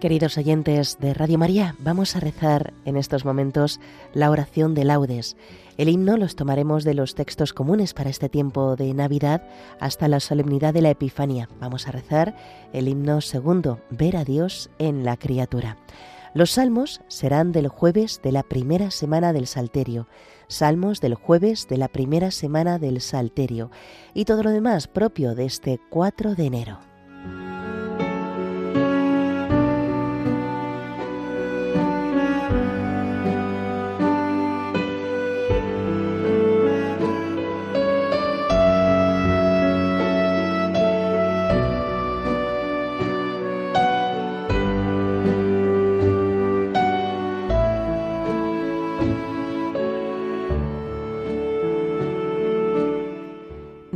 Queridos oyentes de Radio María, vamos a rezar en estos momentos la oración de laudes. El himno los tomaremos de los textos comunes para este tiempo de Navidad hasta la solemnidad de la Epifanía. Vamos a rezar el himno segundo, Ver a Dios en la criatura. Los salmos serán del jueves de la primera semana del Salterio, salmos del jueves de la primera semana del Salterio y todo lo demás propio de este 4 de enero.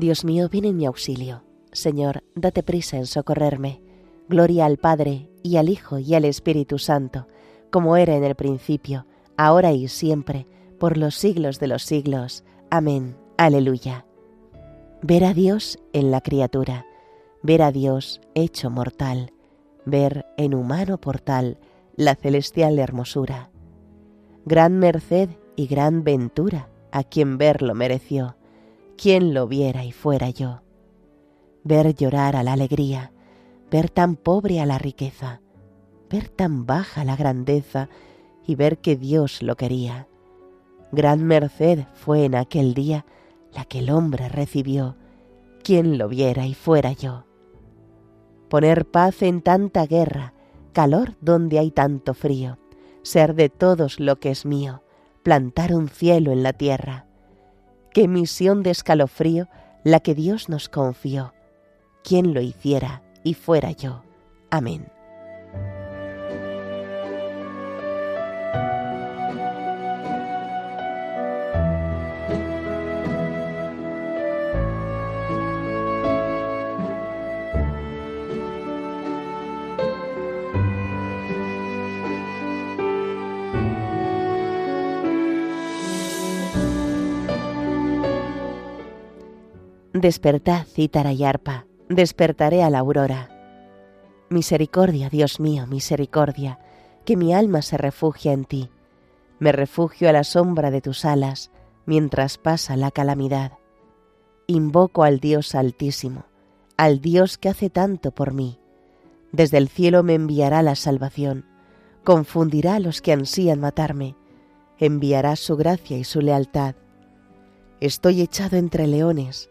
Dios mío, viene en mi auxilio. Señor, date prisa en socorrerme. Gloria al Padre, y al Hijo, y al Espíritu Santo, como era en el principio, ahora y siempre, por los siglos de los siglos. Amén. Aleluya. Ver a Dios en la criatura, ver a Dios hecho mortal, ver en humano portal la celestial hermosura. Gran merced y gran ventura a quien verlo mereció ¿Quién lo viera y fuera yo? Ver llorar a la alegría, ver tan pobre a la riqueza, ver tan baja la grandeza y ver que Dios lo quería. Gran merced fue en aquel día la que el hombre recibió, quien lo viera y fuera yo. Poner paz en tanta guerra, calor donde hay tanto frío, ser de todos lo que es mío, plantar un cielo en la tierra Qué misión de escalofrío la que Dios nos confió. Quien lo hiciera y fuera yo. Amén. Despertad, cítara y arpa, despertaré a la aurora. Misericordia, Dios mío, misericordia, que mi alma se refugia en ti. Me refugio a la sombra de tus alas mientras pasa la calamidad. Invoco al Dios altísimo, al Dios que hace tanto por mí. Desde el cielo me enviará la salvación, confundirá a los que ansían matarme, enviará su gracia y su lealtad. Estoy echado entre leones,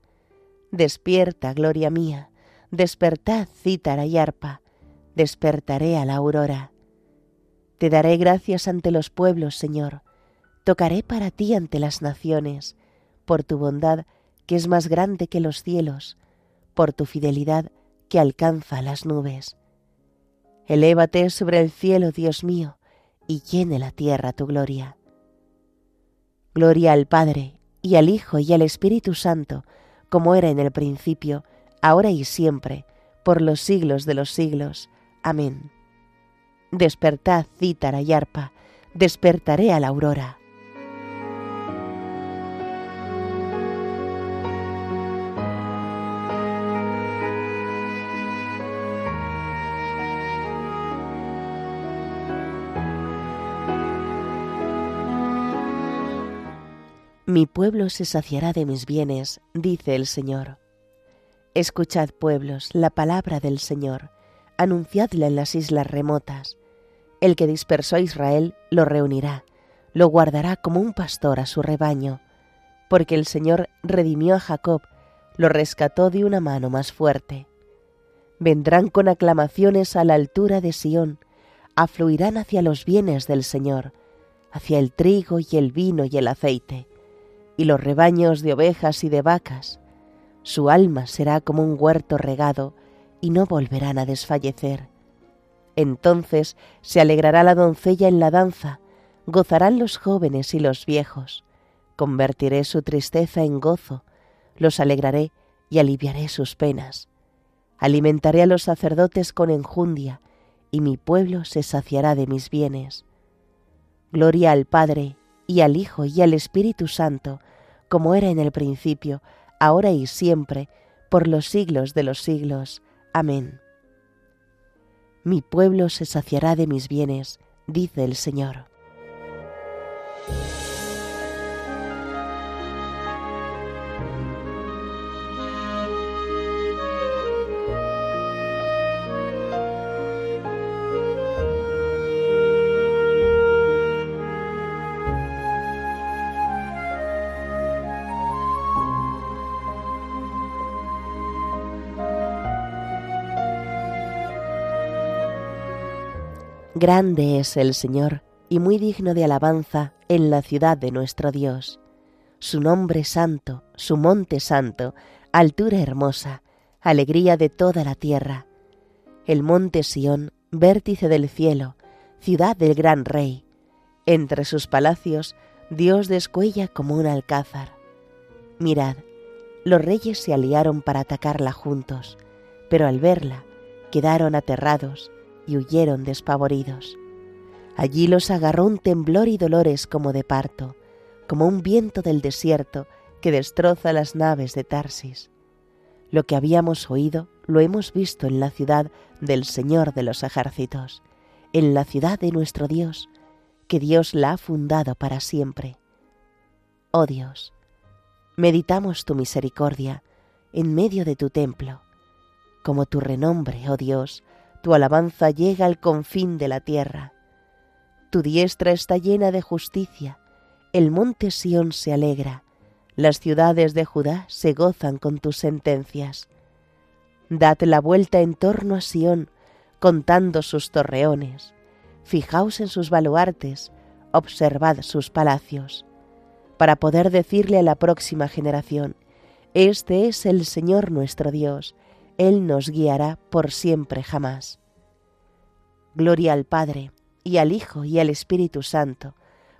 Despierta, gloria mía, despertad, cítara y arpa, despertaré a la aurora. Te daré gracias ante los pueblos, Señor, tocaré para ti ante las naciones, por tu bondad que es más grande que los cielos, por tu fidelidad que alcanza las nubes. Elévate sobre el cielo, Dios mío, y llene la tierra tu gloria. Gloria al Padre, y al Hijo, y al Espíritu Santo, como era en el principio, ahora y siempre, por los siglos de los siglos. Amén. Despertad, cítara y arpa, despertaré a la aurora. Mi pueblo se saciará de mis bienes, dice el Señor. Escuchad, pueblos, la palabra del Señor, anunciadla en las islas remotas. El que dispersó a Israel lo reunirá, lo guardará como un pastor a su rebaño, porque el Señor redimió a Jacob, lo rescató de una mano más fuerte. Vendrán con aclamaciones a la altura de Sión, afluirán hacia los bienes del Señor, hacia el trigo y el vino y el aceite, y los rebaños de ovejas y de vacas. Su alma será como un huerto regado, y no volverán a desfallecer. Entonces se alegrará la doncella en la danza, gozarán los jóvenes y los viejos. Convertiré su tristeza en gozo, los alegraré y aliviaré sus penas. Alimentaré a los sacerdotes con enjundia, y mi pueblo se saciará de mis bienes. Gloria al Padre, y al Hijo, y al Espíritu Santo, como era en el principio, ahora y siempre, por los siglos de los siglos. Amén. Mi pueblo se saciará de mis bienes, dice el Señor. Grande es el Señor y muy digno de alabanza en la ciudad de nuestro Dios. Su nombre santo, su monte santo, altura hermosa, alegría de toda la tierra. El monte Sión, vértice del cielo, ciudad del gran rey. Entre sus palacios Dios descuella como un alcázar. Mirad, los reyes se aliaron para atacarla juntos, pero al verla quedaron aterrados y huyeron despavoridos. Allí los agarró un temblor y dolores como de parto, como un viento del desierto que destroza las naves de Tarsis. Lo que habíamos oído lo hemos visto en la ciudad del Señor de los ejércitos, en la ciudad de nuestro Dios, que Dios la ha fundado para siempre. Oh Dios, meditamos tu misericordia en medio de tu templo, como tu renombre, oh Dios, tu alabanza llega al confín de la tierra. Tu diestra está llena de justicia, el monte Sión se alegra, las ciudades de Judá se gozan con tus sentencias. Dad la vuelta en torno a Sión, contando sus torreones. Fijaos en sus baluartes, observad sus palacios, para poder decirle a la próxima generación, Este es el Señor nuestro Dios, él nos guiará por siempre jamás. Gloria al Padre, y al Hijo, y al Espíritu Santo,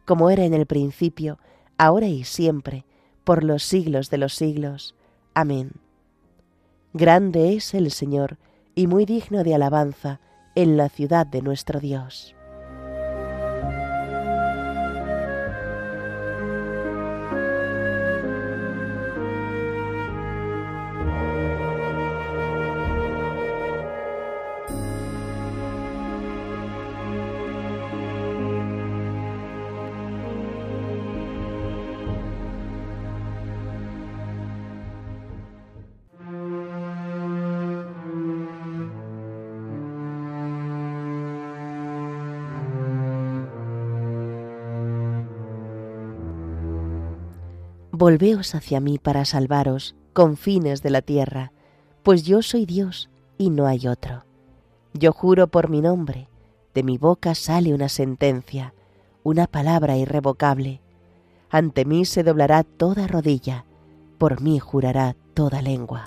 como era en el principio, ahora y siempre, por los siglos de los siglos. Amén. Grande es el Señor, y muy digno de alabanza, en la ciudad de nuestro Dios. Volveos hacia mí para salvaros, confines de la tierra, pues yo soy Dios y no hay otro. Yo juro por mi nombre, de mi boca sale una sentencia, una palabra irrevocable. Ante mí se doblará toda rodilla, por mí jurará toda lengua.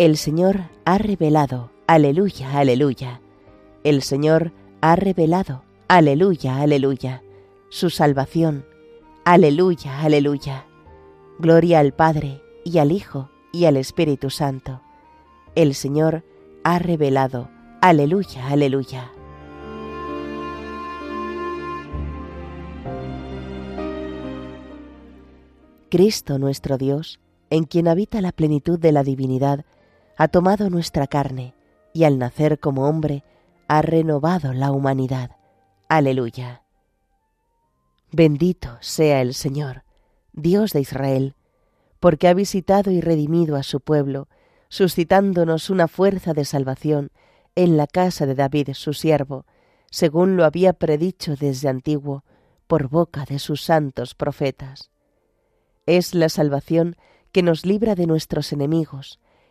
El Señor ha revelado, aleluya, aleluya. El Señor ha revelado, aleluya, aleluya. Su salvación, aleluya, aleluya. Gloria al Padre, y al Hijo, y al Espíritu Santo. El Señor ha revelado, aleluya, aleluya. Cristo nuestro Dios, en quien habita la plenitud de la divinidad, ha tomado nuestra carne y al nacer como hombre ha renovado la humanidad. Aleluya. Bendito sea el Señor, Dios de Israel, porque ha visitado y redimido a su pueblo, suscitándonos una fuerza de salvación en la casa de David su siervo, según lo había predicho desde antiguo por boca de sus santos profetas. Es la salvación que nos libra de nuestros enemigos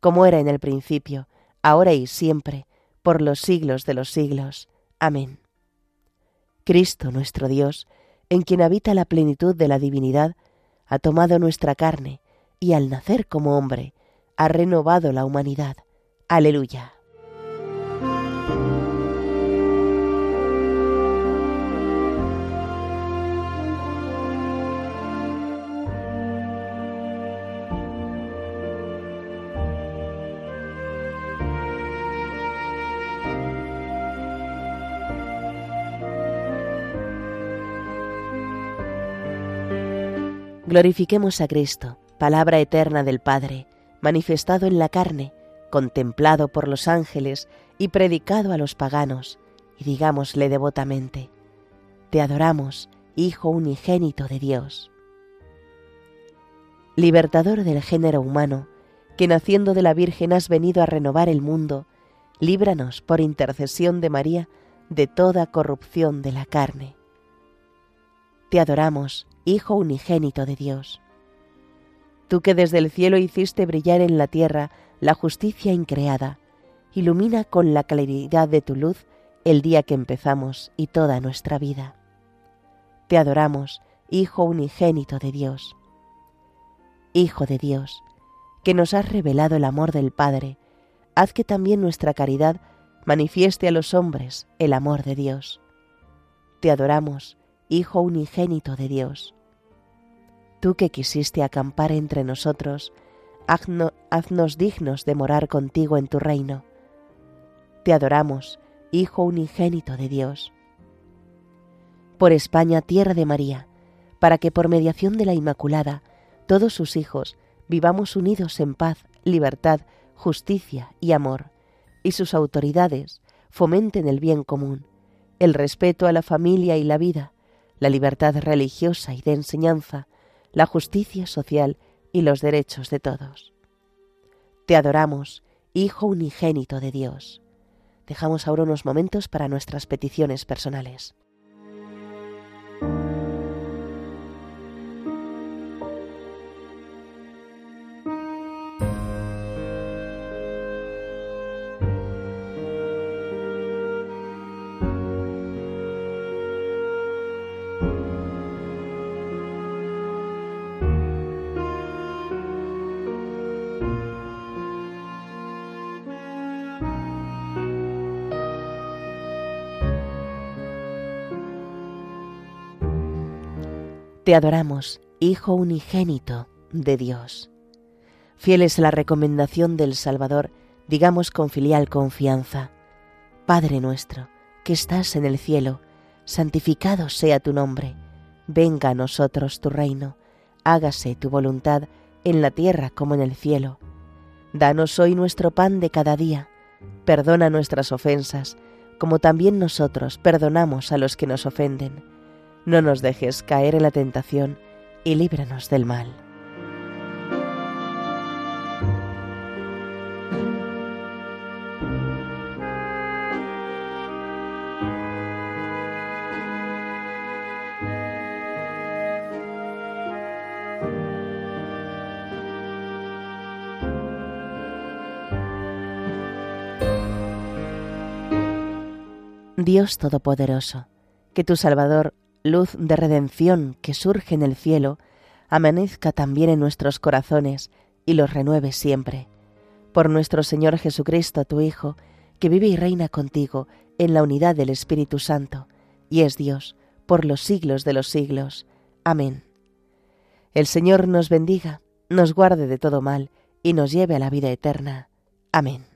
como era en el principio, ahora y siempre, por los siglos de los siglos. Amén. Cristo nuestro Dios, en quien habita la plenitud de la divinidad, ha tomado nuestra carne y al nacer como hombre, ha renovado la humanidad. Aleluya. Glorifiquemos a Cristo, palabra eterna del Padre, manifestado en la carne, contemplado por los ángeles y predicado a los paganos, y digámosle devotamente, Te adoramos, Hijo unigénito de Dios. Libertador del género humano, que naciendo de la Virgen has venido a renovar el mundo, líbranos por intercesión de María de toda corrupción de la carne. Te adoramos, Hijo unigénito de Dios. Tú que desde el cielo hiciste brillar en la tierra la justicia increada, ilumina con la claridad de tu luz el día que empezamos y toda nuestra vida. Te adoramos, Hijo unigénito de Dios. Hijo de Dios, que nos has revelado el amor del Padre, haz que también nuestra caridad manifieste a los hombres el amor de Dios. Te adoramos, Hijo unigénito de Dios tú que quisiste acampar entre nosotros, haznos dignos de morar contigo en tu reino. Te adoramos, Hijo unigénito de Dios. Por España, tierra de María, para que por mediación de la Inmaculada, todos sus hijos vivamos unidos en paz, libertad, justicia y amor, y sus autoridades fomenten el bien común, el respeto a la familia y la vida, la libertad religiosa y de enseñanza, la justicia social y los derechos de todos. Te adoramos, Hijo unigénito de Dios. Dejamos ahora unos momentos para nuestras peticiones personales. Te adoramos, Hijo unigénito de Dios. Fiel es la recomendación del Salvador, digamos con filial confianza. Padre nuestro, que estás en el cielo, santificado sea tu nombre. Venga a nosotros tu reino, hágase tu voluntad en la tierra como en el cielo. Danos hoy nuestro pan de cada día. Perdona nuestras ofensas, como también nosotros perdonamos a los que nos ofenden no nos dejes caer en la tentación y líbranos del mal. Dios Todopoderoso, que tu Salvador luz de redención que surge en el cielo, amanezca también en nuestros corazones y los renueve siempre. Por nuestro Señor Jesucristo, tu Hijo, que vive y reina contigo en la unidad del Espíritu Santo, y es Dios, por los siglos de los siglos. Amén. El Señor nos bendiga, nos guarde de todo mal, y nos lleve a la vida eterna. Amén.